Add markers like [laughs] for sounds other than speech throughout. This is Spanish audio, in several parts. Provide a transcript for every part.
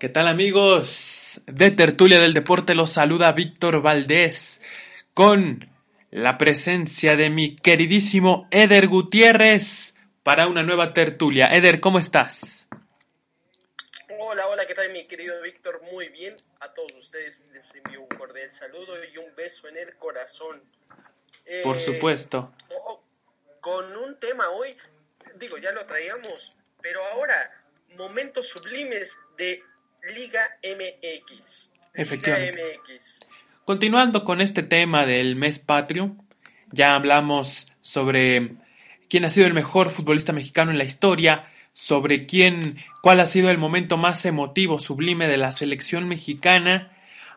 ¿Qué tal amigos de Tertulia del Deporte? Los saluda Víctor Valdés con la presencia de mi queridísimo Eder Gutiérrez para una nueva tertulia. Eder, ¿cómo estás? Hola, hola, ¿qué tal mi querido Víctor? Muy bien. A todos ustedes les envío un cordial saludo y un beso en el corazón. Por eh, supuesto. Con un tema hoy, digo, ya lo traíamos, pero ahora, momentos sublimes de Liga MX. Efectivamente. MX. Continuando con este tema del mes patrio, ya hablamos sobre quién ha sido el mejor futbolista mexicano en la historia, sobre quién, cuál ha sido el momento más emotivo, sublime de la selección mexicana.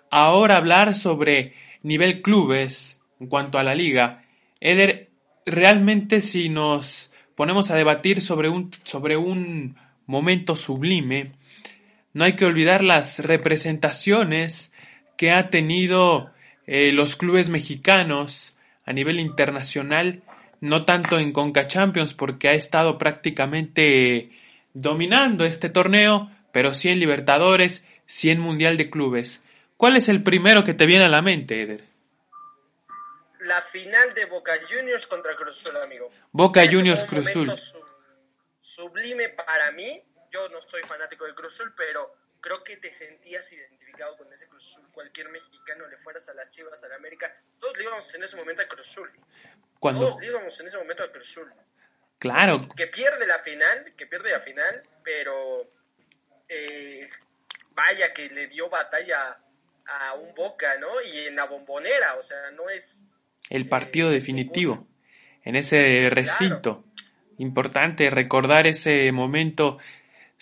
Ahora hablar sobre nivel clubes en cuanto a la liga. Eder, realmente si nos ponemos a debatir sobre un, sobre un momento sublime, no hay que olvidar las representaciones que ha tenido eh, los clubes mexicanos a nivel internacional, no tanto en Conca Champions porque ha estado prácticamente dominando este torneo, pero sí en Libertadores, sí en Mundial de Clubes. ¿Cuál es el primero que te viene a la mente, Eder? La final de Boca Juniors contra Cruzul, amigo. Boca Juniors Cruzul. Sublime para mí yo no soy fanático del Cruz Azul, pero creo que te sentías identificado con ese Cruz Azul. Cualquier mexicano le fueras a las Chivas, a la América, todos le íbamos en ese momento al Cruz Azul. Todos le íbamos en ese momento al Cruz Azul. Claro. Que pierde la final, que pierde la final, pero eh, vaya que le dio batalla a un Boca, ¿no? Y en la bombonera, o sea, no es... El partido eh, definitivo, en ese recinto. Importante recordar ese momento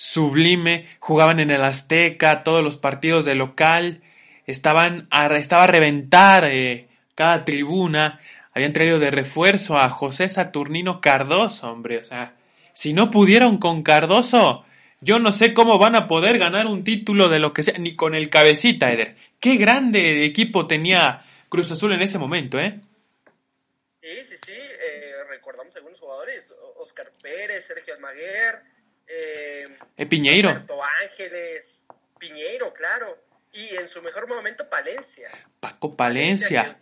sublime, jugaban en el Azteca, todos los partidos de local, estaban a, estaba a reventar eh, cada tribuna, habían traído de refuerzo a José Saturnino Cardoso, hombre, o sea, si no pudieron con Cardoso, yo no sé cómo van a poder ganar un título de lo que sea, ni con el cabecita, Eder. Qué grande equipo tenía Cruz Azul en ese momento, ¿eh? Sí, sí, sí, eh, recordamos algunos jugadores, Oscar Pérez, Sergio Almaguer, eh, Piñeiro. Ángeles, Piñeiro, claro. Y en su mejor momento, Palencia. Paco Palencia.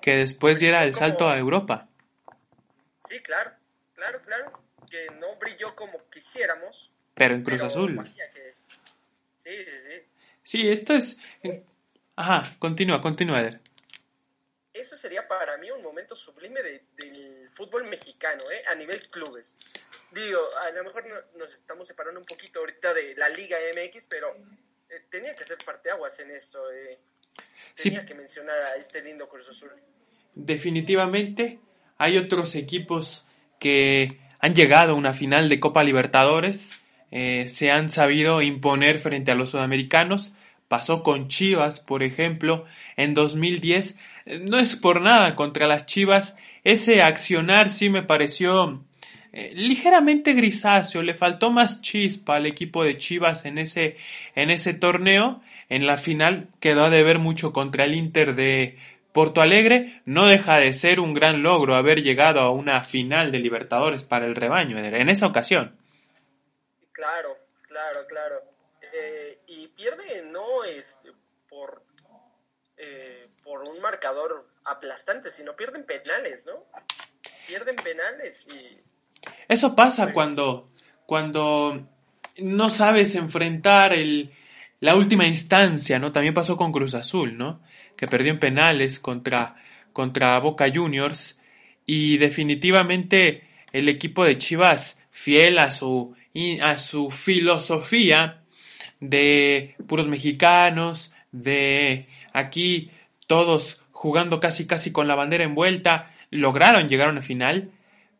que, después diera el salto a Europa. Sí, claro, claro, claro. Que no brilló como quisiéramos. Pero en Cruz Azul. Sí, sí, sí. Sí, esto es... Ajá, continúa, continúa, Eder eso sería para mí un momento sublime del fútbol mexicano, ¿eh? a nivel clubes. Digo, a lo mejor nos estamos separando un poquito ahorita de la Liga MX, pero eh, tenía que ser parteaguas en eso. Eh. Tenía que mencionar a este lindo Cruz Azul. Definitivamente, hay otros equipos que han llegado a una final de Copa Libertadores, eh, se han sabido imponer frente a los sudamericanos. Pasó con Chivas, por ejemplo, en 2010 no es por nada contra las Chivas, ese accionar sí me pareció eh, ligeramente grisáceo, le faltó más chispa al equipo de Chivas en ese, en ese torneo. En la final quedó de ver mucho contra el Inter de Porto Alegre. No deja de ser un gran logro haber llegado a una final de Libertadores para el rebaño en esa ocasión. Claro, claro, claro. Y pierde no es por eh, por un marcador aplastante, sino pierden penales, ¿no? Pierden penales y... Eso pasa pues, cuando, cuando no sabes enfrentar el, la última instancia, ¿no? También pasó con Cruz Azul, ¿no? Que perdió en penales contra, contra Boca Juniors y definitivamente el equipo de Chivas, fiel a su, a su filosofía de puros mexicanos, de aquí todos jugando casi casi con la bandera envuelta, lograron llegar a una final.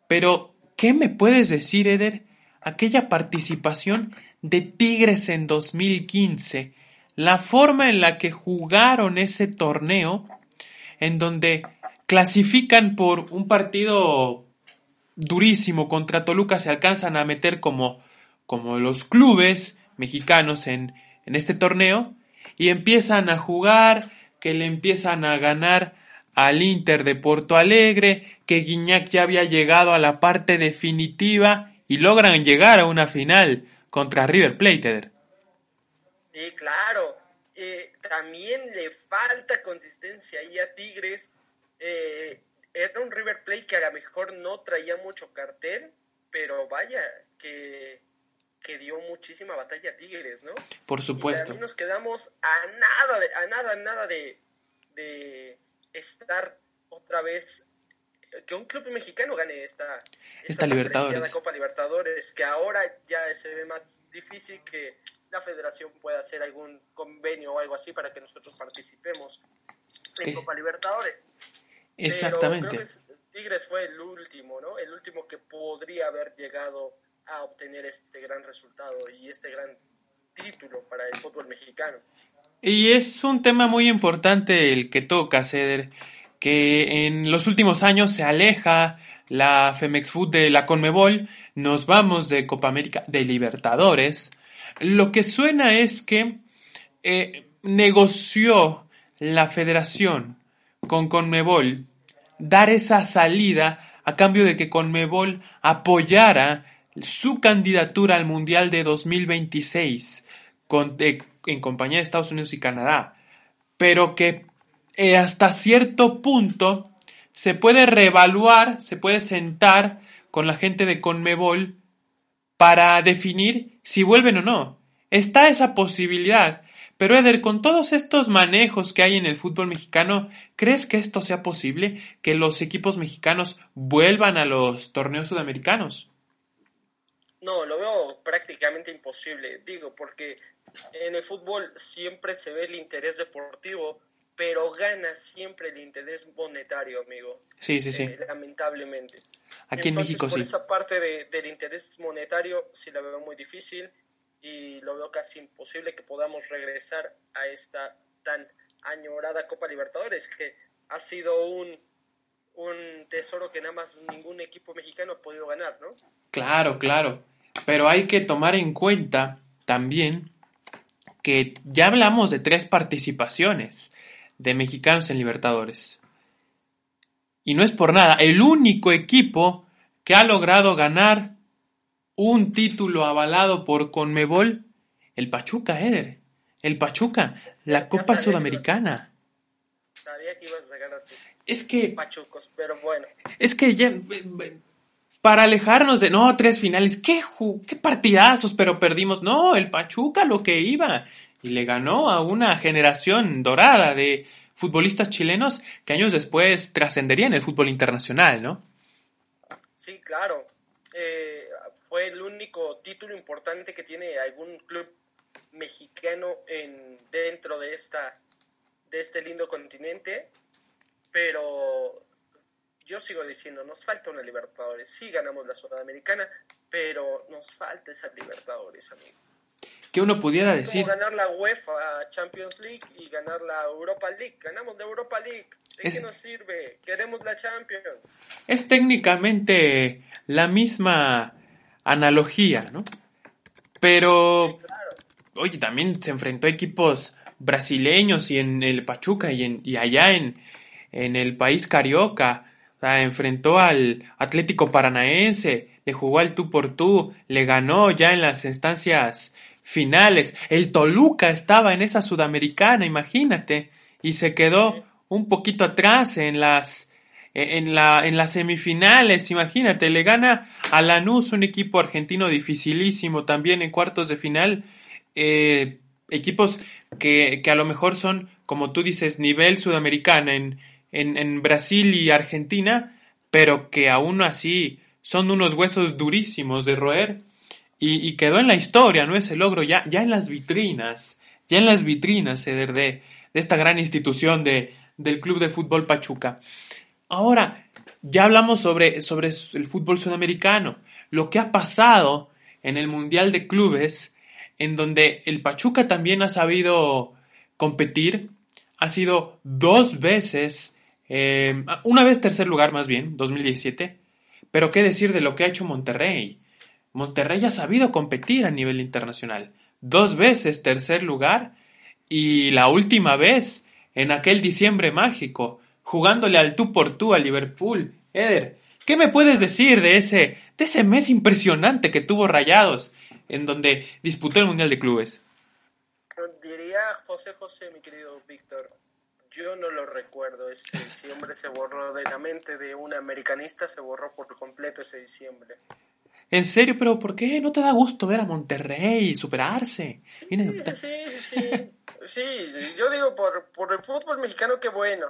Pero, ¿qué me puedes decir, Eder? Aquella participación de Tigres en 2015, la forma en la que jugaron ese torneo, en donde clasifican por un partido durísimo contra Toluca, se alcanzan a meter como, como los clubes mexicanos en, en este torneo, y empiezan a jugar, que le empiezan a ganar al Inter de Porto Alegre, que Guiñac ya había llegado a la parte definitiva y logran llegar a una final contra River Plate. Sí, claro. Eh, también le falta consistencia ahí a Tigres. Eh, era un River Plate que a lo mejor no traía mucho cartel, pero vaya, que, que dio muchísima batalla a Tigres, ¿no? Por supuesto. Y nos quedamos a nada, de, a nada, nada de, de estar otra vez que un club mexicano gane esta, esta, Libertadores. Copa Libertadores, que ahora ya se ve más difícil que la federación pueda hacer algún convenio o algo así para que nosotros participemos en eh, Copa Libertadores. Exactamente. Tigres fue el último, ¿no? El último que podría haber llegado a obtener este gran resultado y este gran título para el fútbol mexicano. Y es un tema muy importante el que toca, Ceder, que en los últimos años se aleja la Femex Food de la Conmebol, nos vamos de Copa América, de Libertadores. Lo que suena es que eh, negoció la federación con Conmebol dar esa salida a cambio de que Conmebol apoyara su candidatura al Mundial de 2026 con, en compañía de Estados Unidos y Canadá, pero que eh, hasta cierto punto se puede reevaluar, se puede sentar con la gente de Conmebol para definir si vuelven o no. Está esa posibilidad. Pero Eder, con todos estos manejos que hay en el fútbol mexicano, ¿crees que esto sea posible? ¿Que los equipos mexicanos vuelvan a los torneos sudamericanos? No, lo veo prácticamente imposible. Digo, porque en el fútbol siempre se ve el interés deportivo, pero gana siempre el interés monetario, amigo. Sí, sí, sí. Eh, lamentablemente. Aquí en México por sí. esa parte del interés monetario sí la veo muy difícil y lo veo casi imposible que podamos regresar a esta tan añorada Copa Libertadores, que ha sido un, un tesoro que nada más ningún equipo mexicano ha podido ganar, ¿no? Claro, claro. Pero hay que tomar en cuenta también que ya hablamos de tres participaciones de mexicanos en Libertadores. Y no es por nada, el único equipo que ha logrado ganar un título avalado por Conmebol, el Pachuca, Eder. El Pachuca, la Copa Sudamericana. Sabía que ibas a ganar Es que. Pachucos, pero bueno. Es que ya. Para alejarnos de. No, tres finales. ¿Qué, qué partidazos, pero perdimos. No, el Pachuca lo que iba y le ganó a una generación dorada de futbolistas chilenos que años después trascenderían el fútbol internacional, ¿no? Sí, claro. Eh, fue el único título importante que tiene algún club mexicano en, dentro de, esta, de este lindo continente, pero yo sigo diciendo, nos falta una Libertadores. Sí ganamos la Sudamericana, pero nos falta esa Libertadores, amigo que uno pudiera es decir. Como ganar la UEFA Champions League y ganar la Europa League. Ganamos la Europa League. ¿De qué nos sirve? Queremos la Champions. Es técnicamente la misma analogía, ¿no? Pero, oye, también se enfrentó a equipos brasileños y en el Pachuca y, en, y allá en, en el país carioca. Enfrentó al Atlético Paranaense, le jugó al tú por tú, le ganó ya en las instancias finales. El Toluca estaba en esa sudamericana, imagínate, y se quedó un poquito atrás en las en la en las semifinales, imagínate, le gana a Lanús, un equipo argentino dificilísimo también en cuartos de final, eh, equipos que, que, a lo mejor son, como tú dices, nivel sudamericana en, en, en Brasil y Argentina, pero que aún así son unos huesos durísimos de roer y, quedó en la historia, ¿no? Ese logro ya, ya en las vitrinas, ya en las vitrinas de, de esta gran institución de, del Club de Fútbol Pachuca. Ahora, ya hablamos sobre, sobre el fútbol sudamericano, lo que ha pasado en el Mundial de Clubes, en donde el Pachuca también ha sabido competir, ha sido dos veces, eh, una vez tercer lugar más bien, 2017, pero qué decir de lo que ha hecho Monterrey. Monterrey ha sabido competir a nivel internacional. Dos veces tercer lugar y la última vez en aquel diciembre mágico, jugándole al tú por tú a Liverpool. Eder, ¿qué me puedes decir de ese, de ese mes impresionante que tuvo Rayados, en donde disputó el Mundial de Clubes? José José, mi querido Víctor, yo no lo recuerdo. Este diciembre se borró de la mente de un americanista, se borró por completo ese diciembre. ¿En serio? ¿Pero por qué? ¿No te da gusto ver a Monterrey superarse? Sí, sí, sí, sí. sí, yo digo por, por el fútbol mexicano, qué bueno.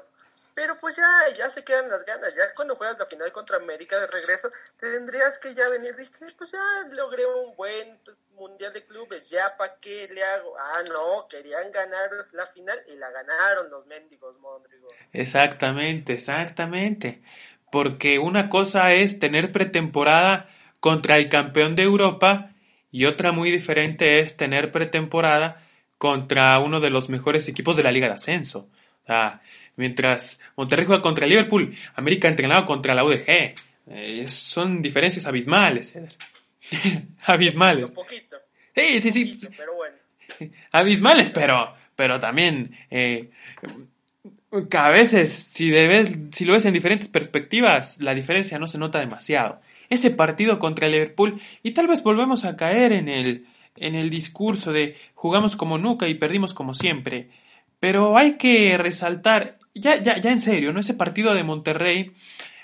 Pero pues ya, ya se quedan las ganas. Ya cuando juegas la final contra América de regreso, te tendrías que ya venir. Dije, pues ya logré un buen mundial de clubes. Ya, ¿para qué le hago? Ah, no, querían ganar la final y la ganaron los mendigos Mondrigo. Exactamente, exactamente. Porque una cosa es tener pretemporada contra el campeón de Europa y otra muy diferente es tener pretemporada contra uno de los mejores equipos de la Liga de Ascenso. Mientras Monterrey juega contra el Liverpool, América entrenado contra la UDG. Eh, son diferencias abismales. [laughs] abismales. Un poquito. Sí, sí, sí. pero bueno. [laughs] Abismales, pero, pero también eh, que a veces, si, debes, si lo ves en diferentes perspectivas, la diferencia no se nota demasiado. Ese partido contra el Liverpool, y tal vez volvemos a caer en el, en el discurso de jugamos como nunca y perdimos como siempre. Pero hay que resaltar ya, ya, ya en serio, ¿no? Ese partido de Monterrey,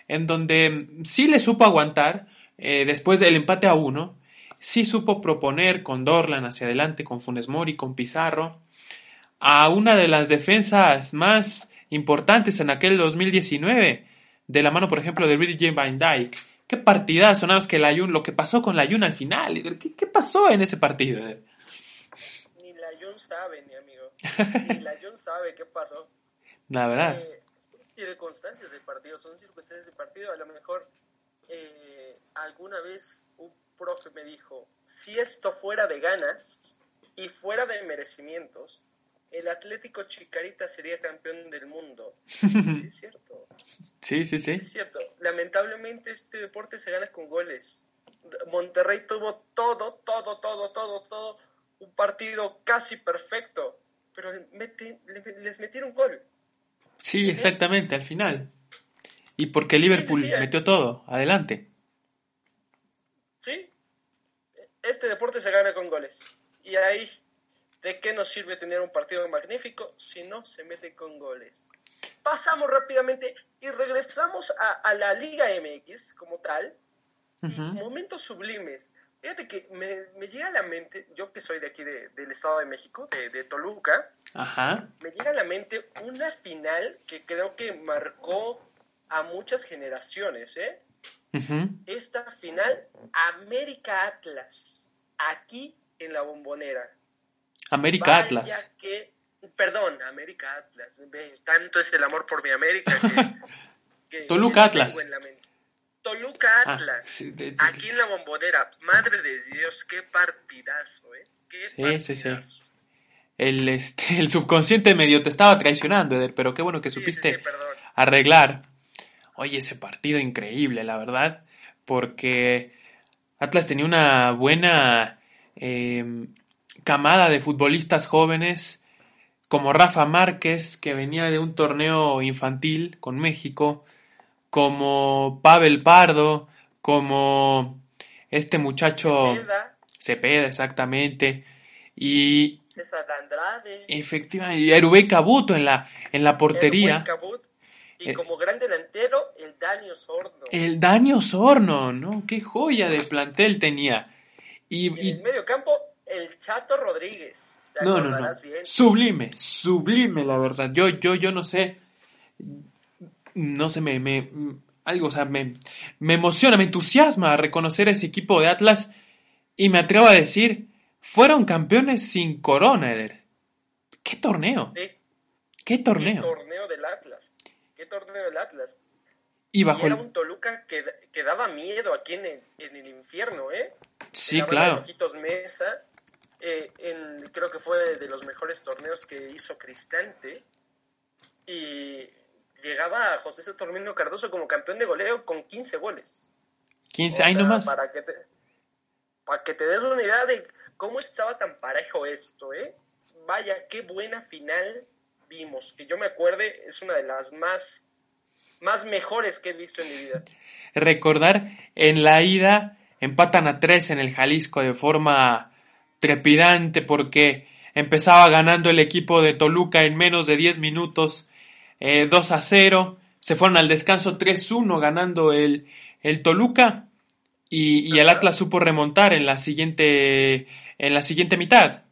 en donde sí le supo aguantar, eh, después del empate a uno, sí supo proponer con Dorlan hacia adelante, con Funes Mori, con Pizarro, a una de las defensas más importantes en aquel 2019, de la mano, por ejemplo, de Rudy Van Dyke. Qué partidazo, nada más que la Jun, lo que pasó con la Jun al final. ¿Qué, ¿Qué, pasó en ese partido? Ni la Jun sabe, mi amigo. Ni la Jun sabe qué pasó. La verdad. Eh, son circunstancias del partido, son circunstancias del partido. A lo mejor eh, alguna vez un profe me dijo, si esto fuera de ganas y fuera de merecimientos, el Atlético Chicarita sería campeón del mundo. [laughs] sí, es cierto. Sí, sí, sí. es cierto. Lamentablemente este deporte se gana con goles. Monterrey tuvo todo, todo, todo, todo, todo, un partido casi perfecto, pero les metieron gol. Sí, exactamente, al final. Y porque Liverpool metió todo, adelante. Sí, este deporte se gana con goles. Y ahí, ¿de qué nos sirve tener un partido magnífico si no se mete con goles? Pasamos rápidamente y regresamos a, la Liga MX como tal. Momentos sublimes. Fíjate que me, llega a la mente, yo que soy de aquí del Estado de México, de, Toluca, me llega a la mente una final que creo que marcó a muchas generaciones, ¿eh? Esta final, América Atlas, aquí en la bombonera. América Atlas. Que, perdón, América Atlas. Tanto es el amor por mi América que, [laughs] Toluca Atlas. Toluca ah, Atlas. aquí en la bombonera. Madre de Dios, qué partidazo, ¿eh? Qué sí, sí, sí. El, este, [laughs] el subconsciente medio te estaba traicionando, Eder, pero qué bueno que supiste arreglar. Oye, ese partido increíble, la verdad, porque Atlas tenía una buena em, camada de futbolistas jóvenes, como Rafa Márquez, que venía de un torneo infantil con México, como Pavel Pardo, como este muchacho Cepeda, Cepeda exactamente, y César Andrade, efectivamente, y Erubey Cabuto en la, en la portería. y eh, como gran delantero, el Dani Osorno. El Dani Osorno, ¿no? Qué joya de plantel tenía. Y, en el medio campo, el Chato Rodríguez. No, no, no. Sublime, sublime, la verdad. Yo, yo, yo no sé no sé, me, me, algo, o sea, me, me emociona, me entusiasma reconocer ese equipo de Atlas y me atrevo a decir, fueron campeones sin corona, Eder. ¿Qué torneo? ¿Qué torneo? ¿Qué torneo del Atlas? ¿Qué torneo del Atlas? Y bajo era un Toluca que, que, daba miedo aquí en el, en el infierno, ¿eh? Sí, claro. Mesa, eh, en, creo que fue de los mejores torneos que hizo Cristante. Y llegaba José Saturnino Cardoso como campeón de goleo con 15 goles. 15, ahí nomás. Para que, te, para que te des una idea de cómo estaba tan parejo esto, ¿eh? Vaya, qué buena final vimos. Que yo me acuerde, es una de las más, más mejores que he visto en mi vida. Recordar, en la ida empatan a tres en el Jalisco de forma trepidante porque empezaba ganando el equipo de Toluca en menos de 10 minutos, 2 eh, a 0, se fueron al descanso 3-1 ganando el, el Toluca. Y, y, el Atlas supo remontar en la siguiente, en la siguiente mitad.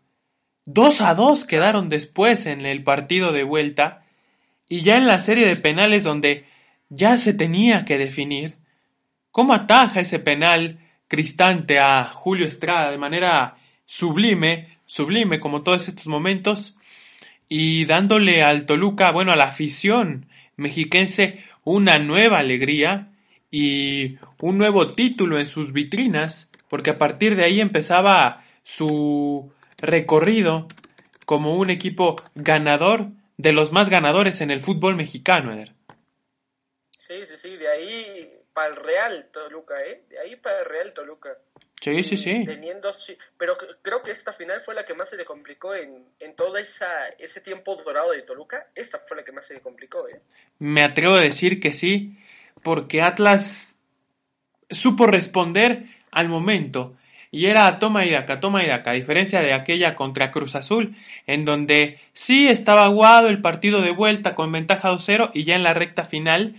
2 a 2 quedaron después en el partido de vuelta. Y ya en la serie de penales donde ya se tenía que definir cómo ataja ese penal Cristante a Julio Estrada de manera sublime, sublime como todos estos momentos y dándole al Toluca, bueno, a la afición mexiquense una nueva alegría y un nuevo título en sus vitrinas, porque a partir de ahí empezaba su recorrido como un equipo ganador de los más ganadores en el fútbol mexicano, Eder. Sí, sí, sí, de ahí para el Real Toluca, ¿eh? De ahí para el Real Toluca. Sí, sí, sí. Teniendo, pero creo que esta final fue la que más se le complicó en, en todo esa, ese tiempo dorado de Toluca. Esta fue la que más se le complicó, ¿eh? Me atrevo a decir que sí, porque Atlas supo responder al momento. Y era toma y daca, toma y daca, a diferencia de aquella contra Cruz Azul, en donde sí estaba aguado el partido de vuelta con ventaja 2-0 y ya en la recta final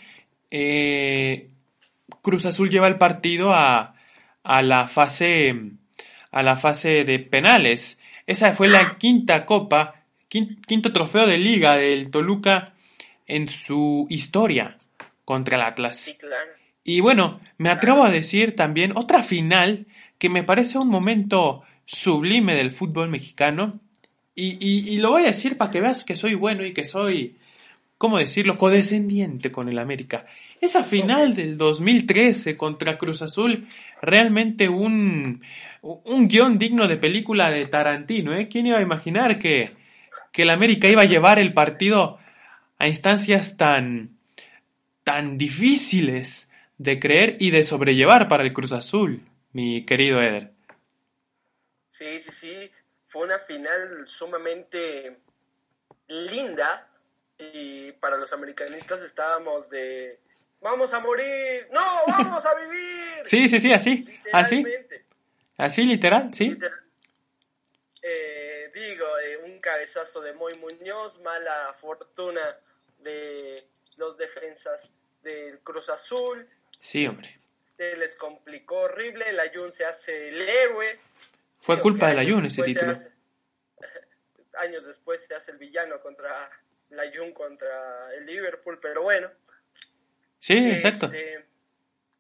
eh, Cruz Azul lleva el partido a, a, la fase a la fase de penales. Esa fue la quinta copa, quinto trofeo de liga del Toluca en su historia contra el Atlas. Y bueno, me atrevo a decir también otra final que me parece un momento sublime del fútbol mexicano. Y, y, lo voy a decir para que veas que soy bueno y que soy, ¿cómo decirlo?, codescendiente con el América. Esa final del 2013 contra Cruz Azul, realmente un, un guion digno de película de Tarantino. ¿eh? ¿Quién iba a imaginar que, que el América iba a llevar el partido a instancias tan, tan difíciles de creer y de sobrellevar para el Cruz Azul? mi querido Eder. Sí, sí, sí. Fue una final sumamente linda y para los americanistas estábamos de vamos a morir, no, vamos a vivir. [laughs] sí, sí, sí, así, así. Así literal, sí. Eh, digo, eh, un cabezazo de Moy Muñoz, mala fortuna de los defensas del Cruz Azul. Sí, hombre se les complicó horrible, el Ayun se hace el héroe. Fue culpa del Ayun ese título. [laughs] años después se hace el villano contra el Ayun contra el Liverpool, pero bueno. Sí, exacto. Este,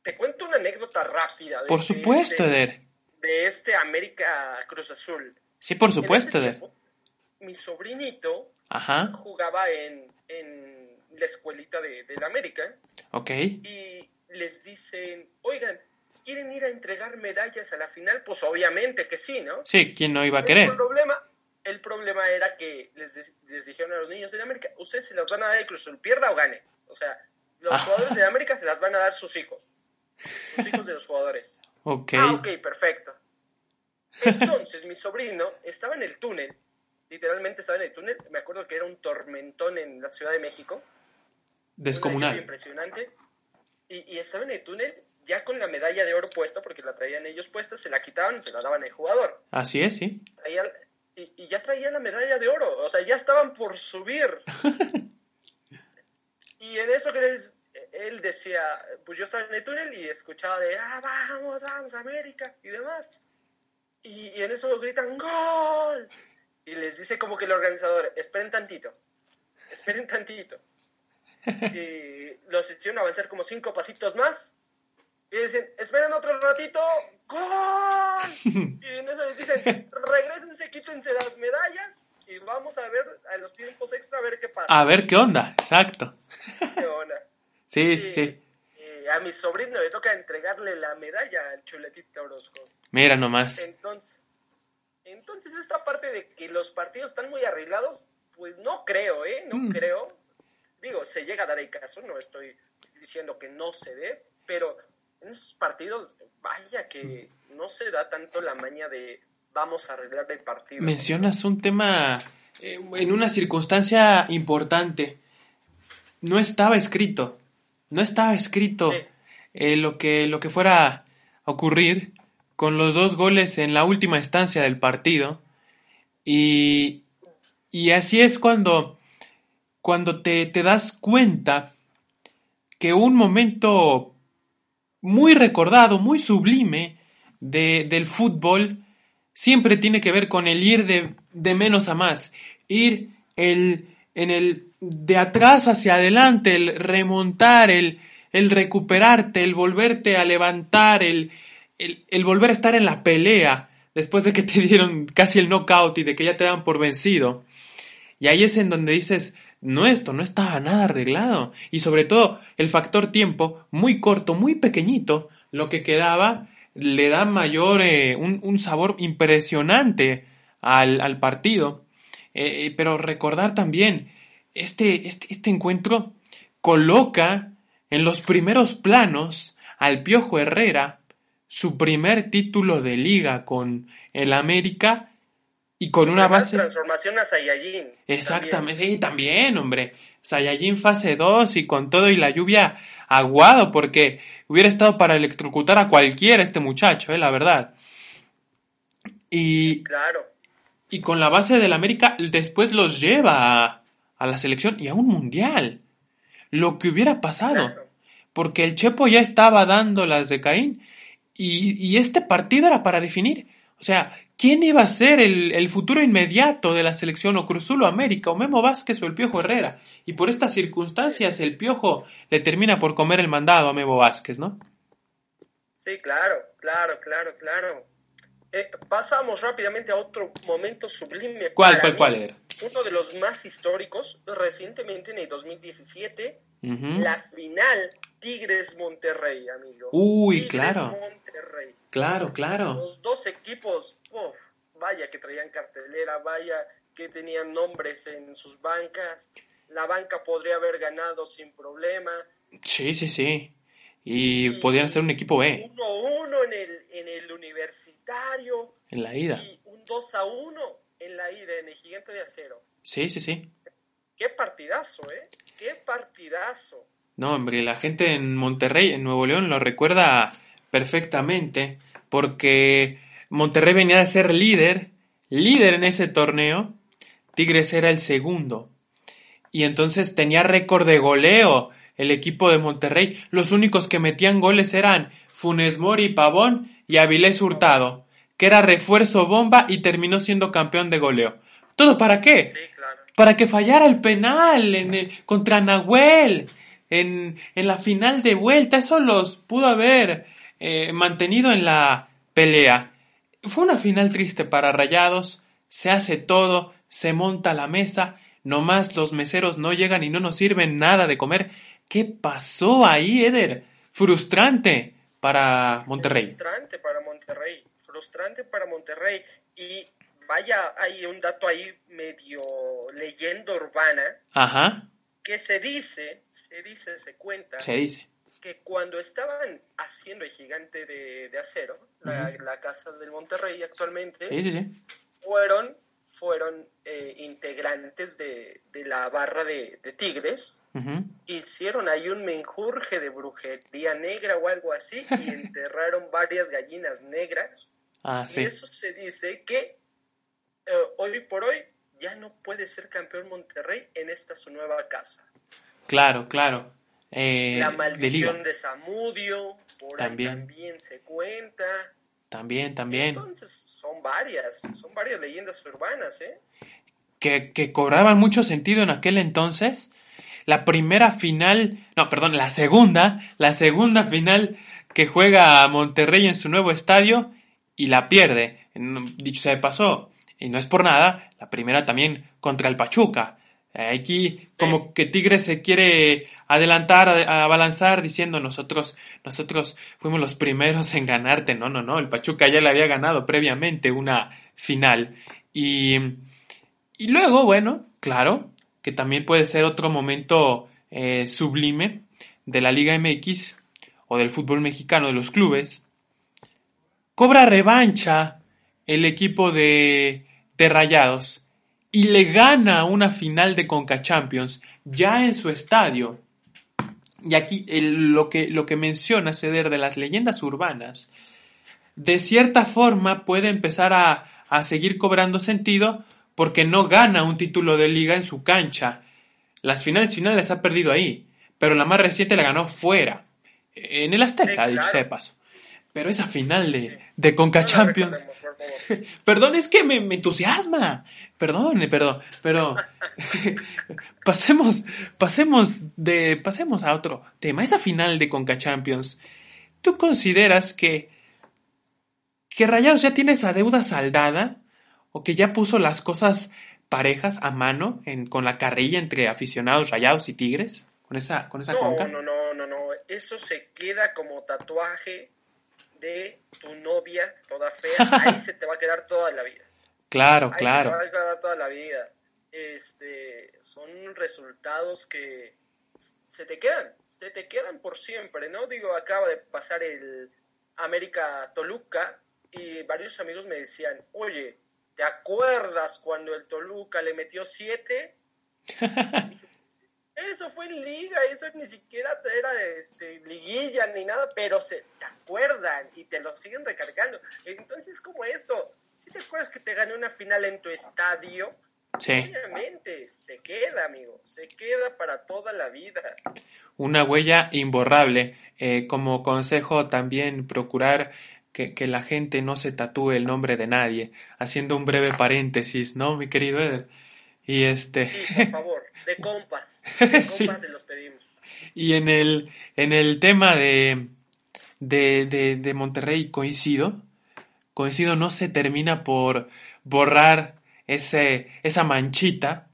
te cuento una anécdota rápida. De, por supuesto, este, Eder. De este América Cruz Azul. Sí, por supuesto, Eder. Mi sobrinito Ajá. jugaba en, en la escuelita de, de la América. Ok. Y les dicen, oigan, ¿quieren ir a entregar medallas a la final? Pues obviamente que sí, ¿no? Sí, ¿quién no iba a querer? El problema, el problema era que les, les dijeron a los niños de América, ustedes se las van a dar incluso pierda o gane. O sea, los ah. jugadores de América se las van a dar sus hijos. Sus [laughs] hijos de los jugadores. Ok. Ah, ok, perfecto. Entonces, mi sobrino estaba en el túnel, literalmente estaba en el túnel, me acuerdo que era un tormentón en la Ciudad de México. Descomunal. Impresionante y, estaba en el túnel ya con la medalla de oro puesta, porque la traían ellos puesta, se la quitaban y se la daban al jugador. Así es, sí. Y, ya traía la medalla de oro, o sea, ya estaban por subir. [laughs] y en eso que les, él decía, pues yo estaba en el túnel y escuchaba de, ah, vamos, vamos, América y demás. Y, y en eso gritan, ¡Gol! Y les dice como que el organizador, esperen tantito, esperen tantito. [laughs] y los hicieron avanzar como cinco pasitos más. Y dicen, esperen otro ratito, ¡gol! Y en eso les dicen, regresense, quítense las medallas y vamos a ver a los tiempos extra a ver qué pasa. A ver qué onda, exacto. [laughs] ¿Qué onda? Sí, sí. Y a mi sobrino le toca entregarle la medalla al chuletito Orozco. Mira nomás. Entonces, entonces esta parte de que los partidos están muy arreglados, pues no creo, ¿eh? No mm. creo digo, se llega a dar el caso, no estoy diciendo que no se dé, pero en esos partidos, vaya que no se da tanto la maña de vamos a arreglar el partido. Mencionas un tema eh, en una circunstancia importante. No estaba escrito, no estaba escrito eh, lo, que, lo que fuera a ocurrir con los dos goles en la última instancia del partido. Y, y así es cuando, cuando te, te das cuenta que un momento muy recordado, muy sublime de, del fútbol, siempre tiene que ver con el ir de, de menos a más, ir el, en el de atrás hacia adelante, el remontar, el, el recuperarte, el volverte a levantar, el, el, volver a estar en la pelea después de que te dieron casi el knockout y de que ya te dan por vencido. Y ahí es en donde dices, no, esto no estaba nada arreglado. Y sobre todo, el factor tiempo, muy corto, muy pequeñito, lo que quedaba le da mayor, eh, un, sabor impresionante al, partido. Eh, eh, pero recordar también, este, este, este encuentro coloca en los primeros planos al Piojo Herrera su primer título de liga con el América y con una base. Transformación a Saiyajin. Exactamente, también. sí, también, hombre. Saiyajin fase 2 y con todo y la lluvia aguado, porque hubiera estado para electrocutar a cualquiera este muchacho, eh, la verdad. Y. claro. Y con la base del América, después los lleva a, a la selección y a un mundial. Lo que hubiera pasado. Porque el Chepo ya estaba dando las de Caín y, este partido era para definir. O sea, ¿quién iba a ser el, futuro inmediato de la selección o Cruzulo América o Memo Vázquez o el Piojo Herrera? Y por estas circunstancias el Piojo le termina por comer el mandado a Memo Vázquez, ¿no? Sí, claro, claro, claro, claro. Eh, pasamos rápidamente a otro momento sublime. ¿Cuál, cuál, cuál era? Uno de los más históricos, recientemente en el 2017, la final Tigres Monterrey, amigo. Uy, claro. Claro, claro. Los dos equipos, vaya que traían cartelera, vaya que tenían nombres en sus bancas. La banca podría haber ganado sin problema. Sí, sí, sí. Y, podían ser un equipo B. 1-1 en el, en el universitario. En la ida. Y un 2-1 en la ida, en el gigante de acero. Sí, sí, sí. Qué partidazo, ¿eh? Qué partidazo. No, hombre, la gente en Monterrey, en Nuevo León, lo recuerda perfectamente, porque Monterrey venía de ser líder, líder en ese torneo, Tigres era el segundo. Y entonces tenía récord de goleo el equipo de Monterrey. Los únicos que metían goles eran Funes Mori, Pavón y Avilés Hurtado, que era refuerzo bomba y terminó siendo campeón de goleo. ¿Todo para qué? Para que fallara el penal en el, contra Nahuel en, en la final de vuelta. Eso los pudo haber eh, mantenido en la pelea. Fue una final triste para Rayados. Se hace todo, se monta la mesa, nomás los meseros no llegan y no nos sirven nada de comer. ¿Qué pasó ahí, Eder? Frustrante para Monterrey. Frustrante para Monterrey. Frustrante para Monterrey. Y vaya, hay un dato ahí medio leyenda urbana. Ajá que se dice, se dice, se cuenta, se dice. que cuando estaban haciendo el gigante de, acero, la, casa del Monterrey actualmente, fueron, fueron eh, integrantes de, la barra de, Tigres, hicieron ahí un menjurje de brujería negra o algo así y [laughs] enterraron varias gallinas negras. Ah, y eso se dice que eh, hoy por hoy ya no puede ser campeón Monterrey en esta su nueva casa. Claro, claro. Eh, la maldición de, Samudio, por también. también se cuenta. También, también. Entonces, son varias, son varias leyendas urbanas, ¿eh? Que, que cobraban mucho sentido en aquel entonces. La primera final, no, perdón, la segunda, la segunda final que juega Monterrey en su nuevo estadio y la pierde. Dicho sea de paso, y no es por nada, la primera también contra el Pachuca. Aquí como que Tigres se quiere adelantar, a, abalanzar diciendo nosotros, nosotros fuimos los primeros en ganarte. No, no, no, el Pachuca ya le había ganado previamente una final. Y, y luego, bueno, claro, que también puede ser otro momento eh, sublime de la Liga MX o del fútbol mexicano de los clubes. Cobra revancha el equipo de Rayados y le gana una final de Conca Champions ya en su estadio. Y aquí lo, que, lo que menciona Ceder de las leyendas urbanas, de cierta forma puede empezar a, a seguir cobrando sentido porque no gana un título de liga en su cancha. Las finales finales ha perdido ahí, pero la más reciente la ganó fuera, en el Azteca, Sí, dicho claro. sea de paso. Pero esa final de, Sí. de Conca No Champions, [laughs] perdón, es que me, me entusiasma. Perdón, perdón, pero [laughs] pasemos, pasemos de, pasemos a otro tema. Esa final de Conca Champions, ¿tú consideras que, que Rayados ya tiene esa deuda saldada? ¿O que ya puso las cosas parejas a mano en, con la carrilla entre aficionados Rayados y Tigres? Con esa, con esa No, Conca. no, no, no, no. Eso se queda como tatuaje de tu novia toda fea. Ahí [laughs] se te va a quedar toda la vida. Claro, Ahí claro. se te va a quedar toda la vida. Este, son resultados que se te quedan, se te quedan por siempre, ¿no? Digo, acaba de pasar el América Toluca y varios amigos me decían, oye, ¿te acuerdas cuando el Toluca le metió siete? [laughs] Eso fue en liga, eso ni siquiera era este, liguilla ni nada, pero se, se acuerdan y te lo siguen recargando. Entonces, como esto, si te acuerdas que te gané una final en tu estadio, Sí. obviamente se queda, amigo, se queda para toda la vida. Una huella imborrable. Eh, como consejo también procurar que, que la gente no se tatúe el nombre de nadie. Haciendo un breve paréntesis, ¿no, mi querido Eder? Y este. Sí, por favor, de [laughs] compas, de Sí. compas se los pedimos. Y en el, en el tema de, de, de, de Monterrey coincido. Coincido, no se termina por borrar ese, esa manchita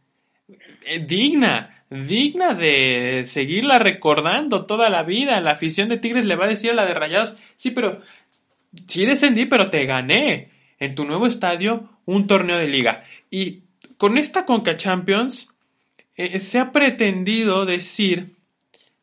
eh, digna, digna de seguirla recordando toda la vida. La afición de Tigres le va a decir a la de Rayados, sí, pero sí descendí, pero te gané en tu nuevo estadio un torneo de liga. Y con esta Conca Champions eh, se ha pretendido decir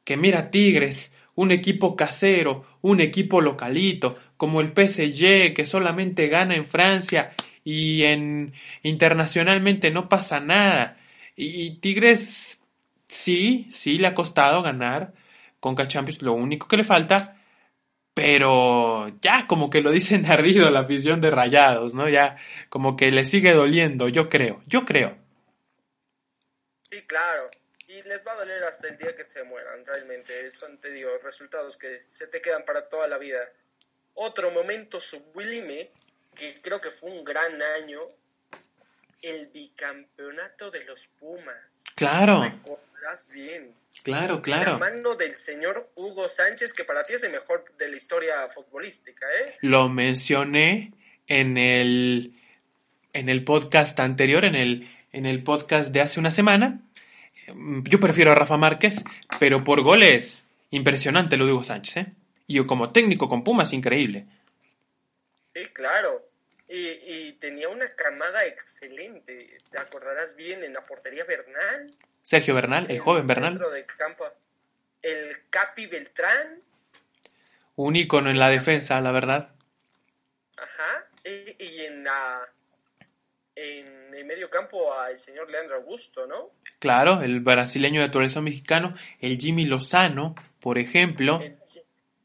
que mira Tigres, un equipo casero, un equipo localito, como el PSG que solamente gana en Francia y en internacionalmente no pasa nada. Y, y Tigres sí, sí le ha costado ganar Conca Champions, lo único que le falta, pero ya como que lo dicen [laughs] ardido la afición de Rayados, ¿no? Ya como que le sigue doliendo, yo creo, yo creo. Sí, claro. Y les va a doler hasta el día que se mueran, realmente. Son, te digo, resultados que se te quedan para toda la vida. Otro momento sublime, que creo que fue un gran año, el bicampeonato de los Pumas. Claro, ¿Recuerdas bien? claro, La claro. mano del señor Hugo Sánchez, que para ti es el mejor de la historia futbolística, ¿eh? Lo mencioné en el, en el podcast anterior, en el, en el podcast de hace una semana. Yo prefiero a Rafa Márquez, pero por goles, impresionante lo de Hugo Sánchez, ¿eh? Y como técnico con Pumas, increíble. Sí, claro. Y, y tenía una camada excelente. Te acordarás bien en la portería Bernal. Sergio Bernal, el joven Bernal, centro de campo. El Capi Beltrán. un ícono en la defensa, la verdad. Ajá. Y, y en la en el medio campo al señor Leandro Augusto, ¿no? Claro, el brasileño de naturaleza mexicano, el Jimmy Lozano, por ejemplo, El,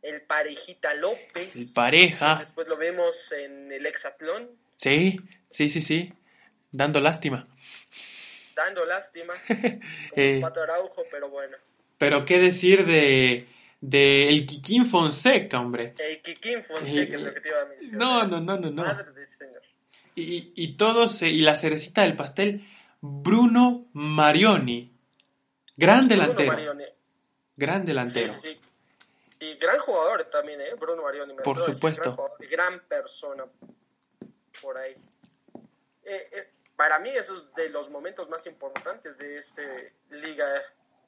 el Parejita López. el pareja, Después lo vemos en el Hexatlón, sí, sí, sí, sí, dando lástima. Dando lástima. [laughs] Eh, Como Pato Araujo, pero bueno. Pero qué decir de, de el Kikín Fonseca, hombre. El Kikín Fonseca es lo que te iba a mencionar. No, no, no, no, no. Madre del señor. Y, y todos, eh, y la cerecita del pastel, Bruno Marioni. Gran Bruno delantero. Marioni. Gran Sí, delantero. sí, sí. Y gran jugador también, ¿eh? Bruno Marioni. me Por supuesto. Gran, gran persona por ahí. Eh, eh, para mí, eso es de los momentos más importantes de este Liga,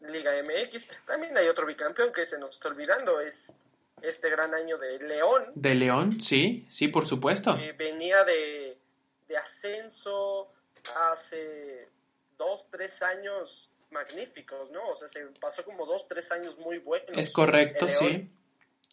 Liga MX. También hay otro bicampeón que se nos está olvidando, es este gran año de León. De León, sí, sí, por supuesto. que venía de, de ascenso hace dos, tres años magníficos, ¿no? O sea, se pasó como dos, tres años muy buenos. Es correcto, sí.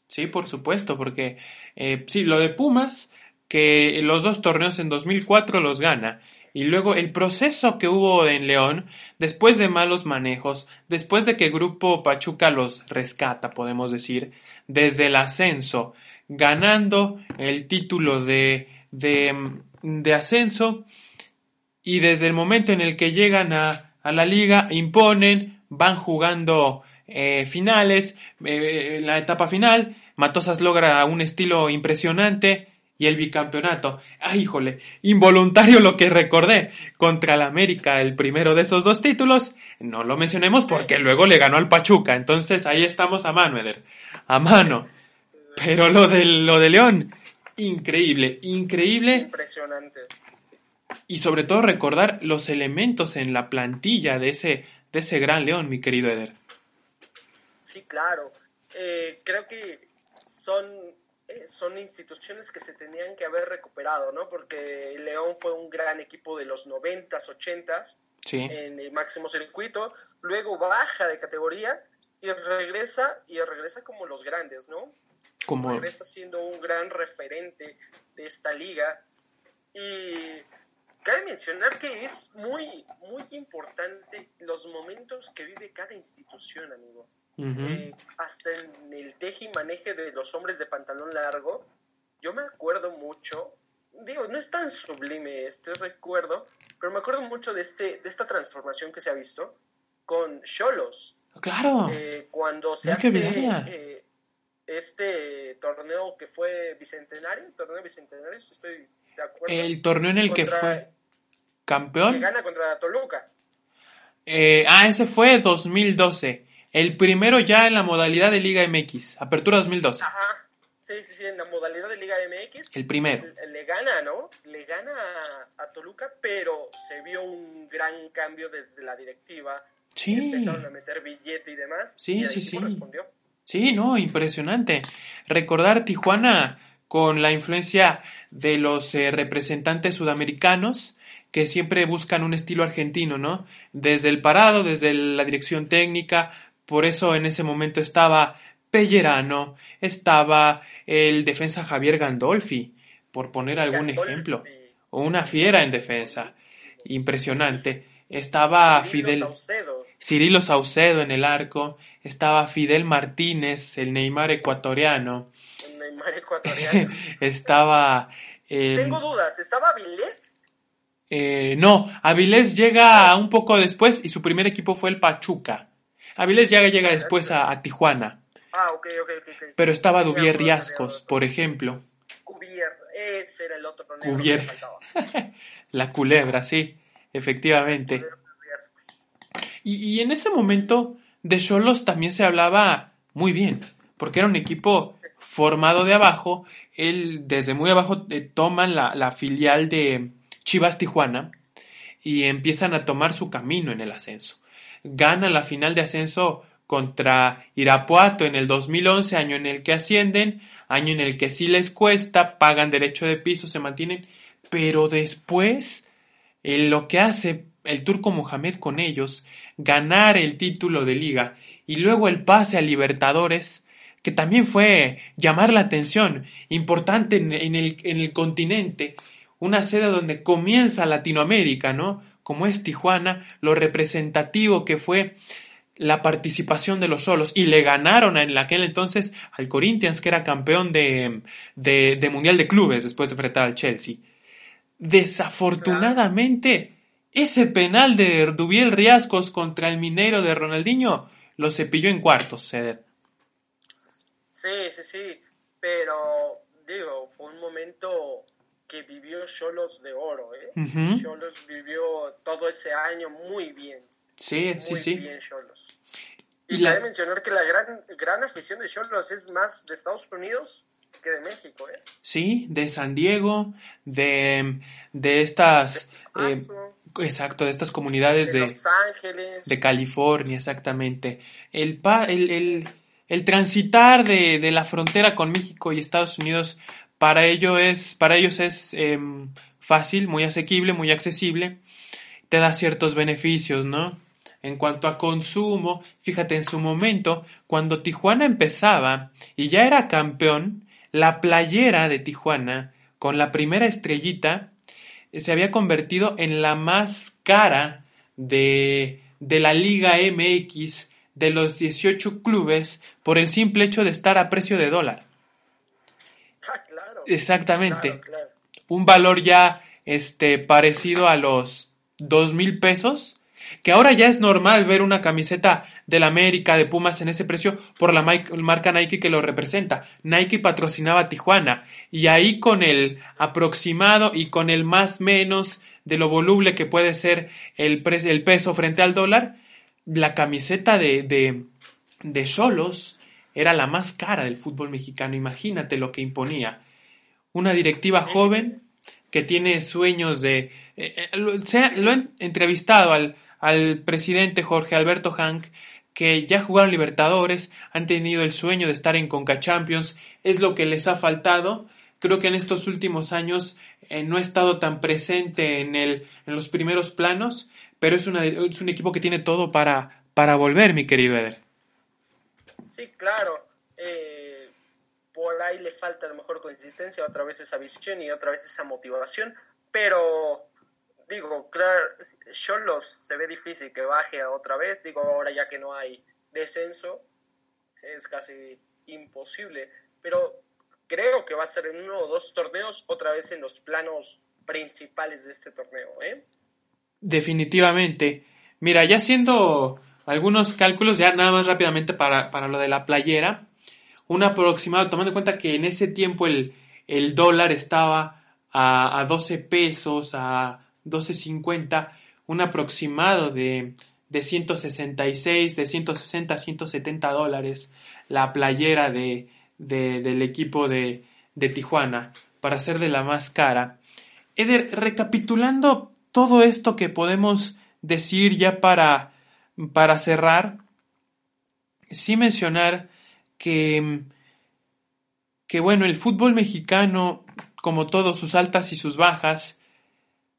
Sí, por supuesto, porque eh, sí, lo de Pumas, que los dos torneos en 2004 los gana. Y luego el proceso que hubo en León, después de malos manejos, después de que Grupo Pachuca los rescata, podemos decir, desde el ascenso, ganando el título de, de, de ascenso, y desde el momento en el que llegan a, a la liga imponen, van jugando eh, finales, eh, la etapa final, Matosas logra un estilo impresionante y el bicampeonato. ¡Ay, híjole! Involuntario lo que recordé contra el América, el primero de esos dos títulos. No lo mencionemos porque luego le ganó al Pachuca. Entonces ahí estamos a mano, Eder. A mano. Pero lo de, lo de León, increíble, increíble. Impresionante. Y sobre todo recordar los elementos en la plantilla de ese, de ese gran León, mi querido Eder. Sí, claro. Eh, creo que son, son instituciones que se tenían que haber recuperado, ¿no? Porque León fue un gran equipo de los 90s, 80s Sí. en el máximo circuito, luego baja de categoría y regresa y regresa como los grandes, ¿no? Como, regresa siendo un gran referente de esta liga y cabe mencionar que es muy muy importante los momentos que vive cada institución, amigo. Eh, hasta en el teje y maneje de los hombres de pantalón largo, yo me acuerdo mucho, digo, no es tan sublime este recuerdo, pero me acuerdo mucho de, este, de esta transformación que se ha visto con Cholos, Claro. eh, cuando se que hace eh, este torneo que fue bicentenario, torneo bicentenario, estoy de acuerdo, el torneo en el que fue que campeón. gana contra Toluca. Ah, ese fue 2012. El primero ya en la modalidad de Liga MX. Apertura 2012. Ajá, sí, sí, sí, en la modalidad de Liga MX. El primero. le le gana, ¿no? Le gana a, a Toluca, pero se vio un gran cambio desde la directiva. Sí. Empezaron a meter billete y demás. Sí, y el sí, sí. respondió. Sí, no, impresionante. Recordar Tijuana con la influencia de los eh, representantes sudamericanos que siempre buscan un estilo argentino, ¿no? Desde el parado, desde la dirección técnica, por eso en ese momento estaba Pellerano, estaba el defensa Javier Gandolfi, por poner algún Gandolfi, ejemplo, o una fiera en defensa, impresionante. Estaba Cirilo Fidel, Saucedo, Cirilo Saucedo en el arco, estaba Fidel Martínez, el Neymar ecuatoriano, un Neymar ecuatoriano. [laughs] estaba... eh, Tengo dudas, ¿estaba Avilés? eh, no, Avilés llega un poco después y su primer equipo fue el Pachuca. Avilés llega, llega después a, a Tijuana, Ah, ok, ok, ok. ok. pero estaba tenía Riascos, por ejemplo. Cubier, ese era el otro negro Cubier. que me faltaba. [laughs] La culebra, sí, efectivamente. Y, y en ese momento de Cholos también se hablaba muy bien, porque era un equipo formado de abajo. Él, desde muy abajo, eh, toman la, la filial de Chivas Tijuana y empiezan a tomar su camino en el ascenso. Ganan la final de ascenso contra Irapuato en el 2011, año en el que ascienden, año en el que sí les cuesta, pagan derecho de piso, se mantienen, pero después eh, lo que hace el turco Mohamed con ellos, ganar el título de liga y luego el pase a Libertadores, que también fue llamar la atención, importante en, en el, en el continente, una sede donde comienza Latinoamérica, ¿no? Como es Tijuana, lo representativo que fue la participación de los solos y le ganaron en aquel entonces al Corinthians que era campeón de, de, Mundial de Clubes después de enfrentar al Chelsea. Desafortunadamente, ese penal de Dubiel Riascos contra el minero de Ronaldinho lo cepilló en cuartos, Ceder. Sí, sí, sí, pero digo, fue un momento que vivió Cholos de oro, ¿eh? Cholos vivió todo ese año muy bien, Sí, muy sí, sí. bien Cholos. Y Y, la- cabe mencionar que la gran, gran afición de Cholos es más de Estados Unidos que de México, ¿eh? Sí, de San Diego, de, de estas, eh, Paso, exacto, de estas comunidades de de, Los Ángeles. de California, exactamente. El, pa- el, el, el transitar de, de la frontera con México y Estados Unidos para ellos es em, fácil, muy asequible, muy accesible. Te da ciertos beneficios, ¿no? En cuanto a consumo, fíjate, en su momento, cuando Tijuana empezaba y ya era campeón, la playera de Tijuana, con la primera estrellita, se había convertido en la más cara de, de la Liga MX de los 18 clubes por el simple hecho de estar a precio de dólar. Exactamente. Claro, claro. Un valor ya este, parecido a los dos mil pesos, que ahora ya es normal ver una camiseta del América de Pumas en ese precio por la marca Nike que lo representa. Nike patrocinaba a Tijuana y ahí con el aproximado y con el más menos de lo voluble que puede ser el, el peso frente al dólar, la camiseta de de de Cholos era la más cara del fútbol mexicano. Imagínate lo que imponía. Una directiva joven que tiene sueños de... Eh, eh, lo, han entrevistado al, al presidente Jorge Alberto Hank, que ya jugaron Libertadores, han tenido el sueño de estar en Conca Champions, es lo que les ha faltado. Creo que en estos últimos años eh, no ha estado tan presente en, el, en los primeros planos, pero es, una, es un equipo que tiene todo para, para volver, mi querido Eder. Sí, claro. Eh, por ahí le falta a lo mejor consistencia, otra vez esa visión y otra vez esa motivación, pero digo, claro, Cholos se ve difícil que baje otra vez, digo, ahora ya que no hay descenso, es casi imposible, pero creo que va a ser en uno o dos torneos otra vez en los planos principales de este torneo, ¿eh? Definitivamente. Mira, ya siendo algunos cálculos ya nada más rápidamente para, para lo de la playera. Un aproximado, tomando en cuenta que en ese tiempo el, el dólar estaba a, a 12 pesos, a 12.50, un aproximado de, de 166, de 160 a 170 dólares la playera de, de, del equipo de, de Tijuana para ser de la más cara. Eder, recapitulando todo esto que podemos decir ya para para cerrar, sí mencionar que, que, bueno, el fútbol mexicano, como todos sus altas y sus bajas,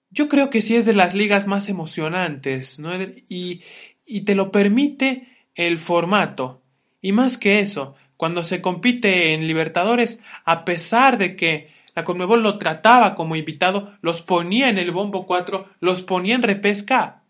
yo creo que sí es de las ligas más emocionantes, ¿no? Y, y te lo permite el formato. Y más que eso, cuando se compite en Libertadores, a pesar de que la Conmebol lo trataba como invitado, los ponía en el bombo 4, los ponía en repesca,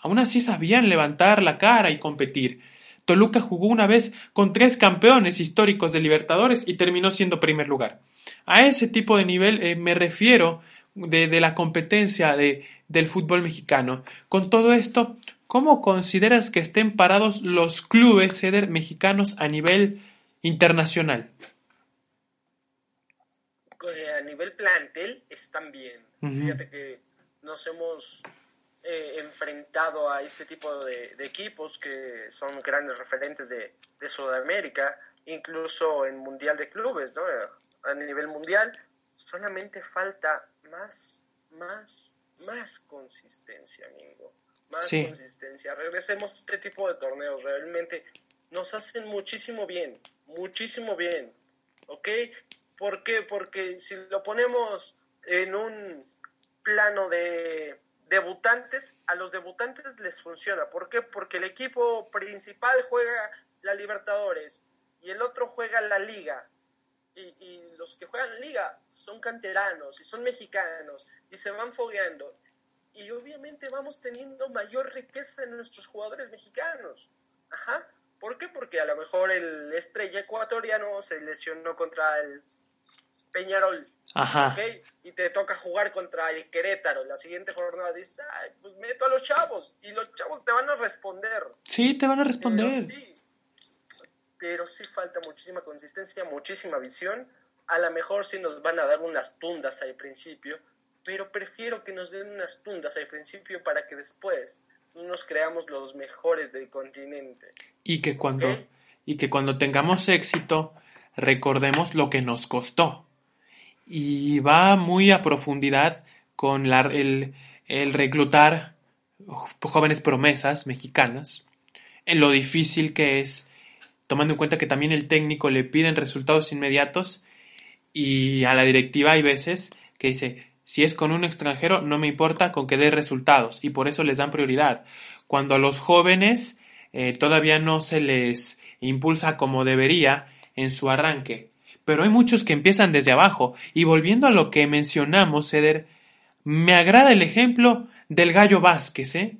Aún así sabían levantar la cara y competir. Toluca jugó una vez con tres campeones históricos de Libertadores y terminó siendo primer lugar. A ese tipo de nivel eh, me refiero de, la competencia de, del fútbol mexicano. Con todo esto, ¿cómo consideras que estén parados los clubes mexicanos a nivel internacional? Eh, a nivel plantel están bien. Fíjate que nos hemos eh, enfrentado a este tipo de, equipos que son grandes referentes de, Sudamérica, incluso en Mundial de Clubes, ¿no? A nivel mundial, solamente falta más, más, más consistencia, amigo. Más consistencia. Regresemos a este tipo de torneos. Realmente nos hacen muchísimo bien, muchísimo bien. ¿Ok? ¿Por qué? Porque si lo ponemos en un plano de debutantes, a los debutantes les funciona. ¿Por qué? Porque el equipo principal juega la Libertadores y el otro juega la Liga. Y, los que juegan Liga son canteranos y son mexicanos y se van fogueando. Y obviamente vamos teniendo mayor riqueza en nuestros jugadores mexicanos. Ajá. ¿Por qué? Porque a lo mejor el estrella ecuatoriano se lesionó contra el Peñarol. Ajá. Y te toca jugar contra el Querétaro. La siguiente jornada dices, Ay, pues meto a los chavos. Y los chavos te van a responder. Sí, te van a responder. Pero sí, pero sí falta muchísima consistencia, muchísima visión. A lo mejor sí nos van a dar unas tundas al principio, pero prefiero que nos den unas tundas al principio para que después nos creamos los mejores del continente. Y que cuando, y que cuando tengamos éxito, recordemos lo que nos costó y va muy a profundidad con el, reclutar jóvenes promesas mexicanas, en lo difícil que es, tomando en cuenta que también el técnico le piden resultados inmediatos y a la directiva hay veces que dice, si es con un extranjero no me importa con que dé resultados y por eso les dan prioridad. Cuando a los jóvenes eh, todavía no se les impulsa como debería en su arranque pero hay muchos que empiezan desde abajo. Y volviendo a lo que mencionamos, Ceder, me agrada el ejemplo del Gallo Vázquez, ¿eh?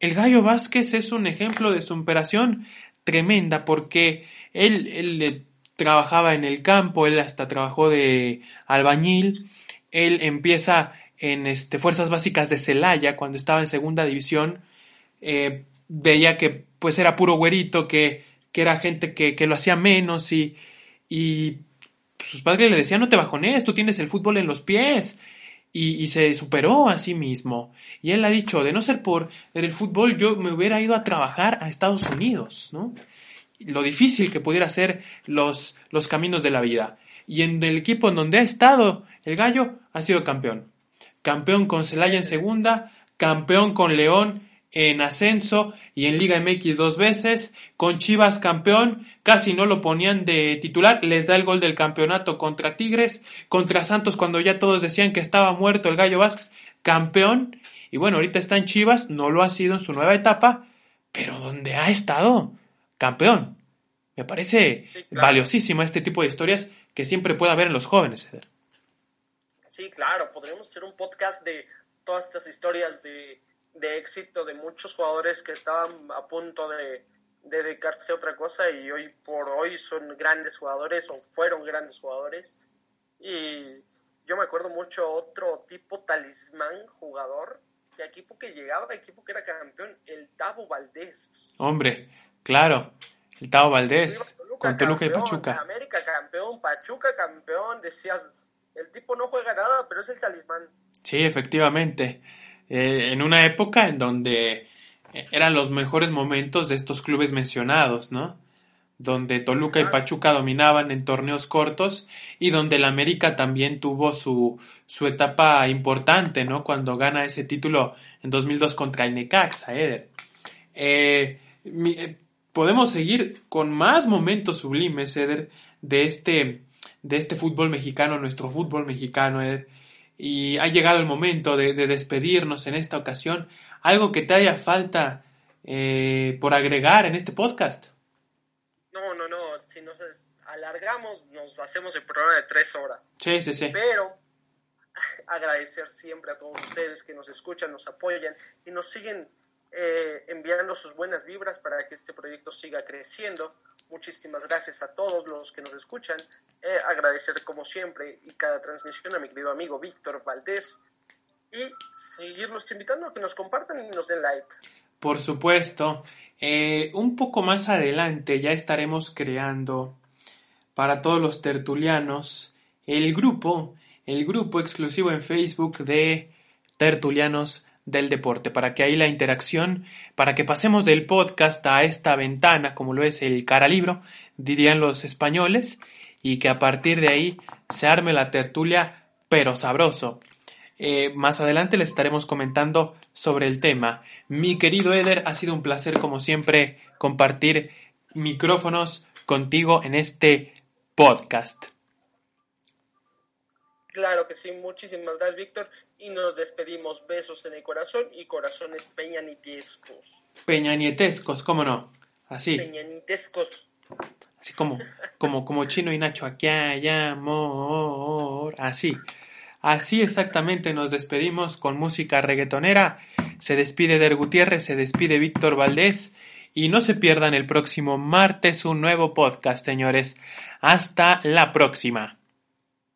El Gallo Vázquez es un ejemplo de superación tremenda porque él, él trabajaba en el campo, él hasta trabajó de albañil, él empieza en este, Fuerzas Básicas de Celaya, cuando estaba en segunda división, eh, veía que pues era puro güerito, que, que era gente que, que, lo hacía menos y sus padres le decían no te bajones, tú tienes el fútbol en los pies. Y, y, se superó a sí mismo. Y él ha dicho, de no ser por el fútbol, yo me hubiera ido a trabajar a Estados Unidos, ¿no? Lo difícil que pudiera ser los, los caminos de la vida. Y en el equipo en donde ha estado el gallo, ha sido campeón. Campeón con Celaya en segunda, campeón con León en ascenso y en Liga MX dos veces, con Chivas campeón, casi no lo ponían de titular, les da el gol del campeonato contra Tigres, contra Santos cuando ya todos decían que estaba muerto el Gallo Vázquez, campeón, y bueno, ahorita está en Chivas, no lo ha sido en su nueva etapa, pero donde ha estado, campeón. Me parece sí, claro. valiosísimo este tipo de historias que siempre puede haber en los jóvenes. Sí, claro, podríamos hacer un podcast de todas estas historias de de éxito de muchos jugadores que estaban a punto de, de, dedicarse a otra cosa y hoy por hoy son grandes jugadores o fueron grandes jugadores. Y yo me acuerdo mucho otro tipo talismán jugador, que equipo que llegaba, equipo que era campeón, el Tavo Valdés. Hombre, claro, el Tavo Valdés, Toluca, con Toluca campeón, y Pachuca. América campeón, Pachuca campeón, decías, el tipo no juega nada, pero es el talismán. Sí, efectivamente eh, en una época en donde eran los mejores momentos de estos clubes mencionados, ¿no? Donde Toluca y Pachuca dominaban en torneos cortos y donde el América también tuvo su, su etapa importante, ¿no? Cuando gana ese título en 2002 contra el Necaxa, Eder. Eh, mi, eh, podemos seguir con más momentos sublimes, Eder, de este, de este fútbol mexicano, nuestro fútbol mexicano, Eder y ha llegado el momento de, de despedirnos en esta ocasión. ¿Algo que te haya falta eh, por agregar en este podcast? No, no, no. Si nos alargamos, nos hacemos el programa de tres horas. Sí, sí, sí. Pero [laughs] agradecer siempre a todos ustedes que nos escuchan, nos apoyan y nos siguen eh, enviando sus buenas vibras para que este proyecto siga creciendo. Muchísimas gracias a todos los que nos escuchan. Eh, agradecer como siempre y cada transmisión a mi querido amigo Víctor Valdés y seguirlos invitando a que nos compartan y nos den like. Por supuesto. Eh, un poco más adelante ya estaremos creando para todos los tertulianos el grupo, el grupo exclusivo en Facebook de tertulianos del deporte, para que ahí la interacción, para que pasemos del podcast a esta ventana, como lo es el cara libro, dirían los españoles, y que a partir de ahí se arme la tertulia, pero sabroso. Eh, más adelante les estaremos comentando sobre el tema. Mi querido Eder, ha sido un placer como siempre compartir micrófonos contigo en este podcast. Claro que sí, muchísimas gracias Víctor y nos despedimos. Besos en el corazón y corazones peñanietescos. Peñanietescos, ¿cómo no? Así. Peñanietescos. Así como, como, como Chino y Nacho, aquí hay amor. Así. Así exactamente nos despedimos con música reggaetonera. Se despide Der Gutiérrez, se despide Víctor Valdés. Y no se pierdan el próximo martes un nuevo podcast, señores. Hasta la próxima.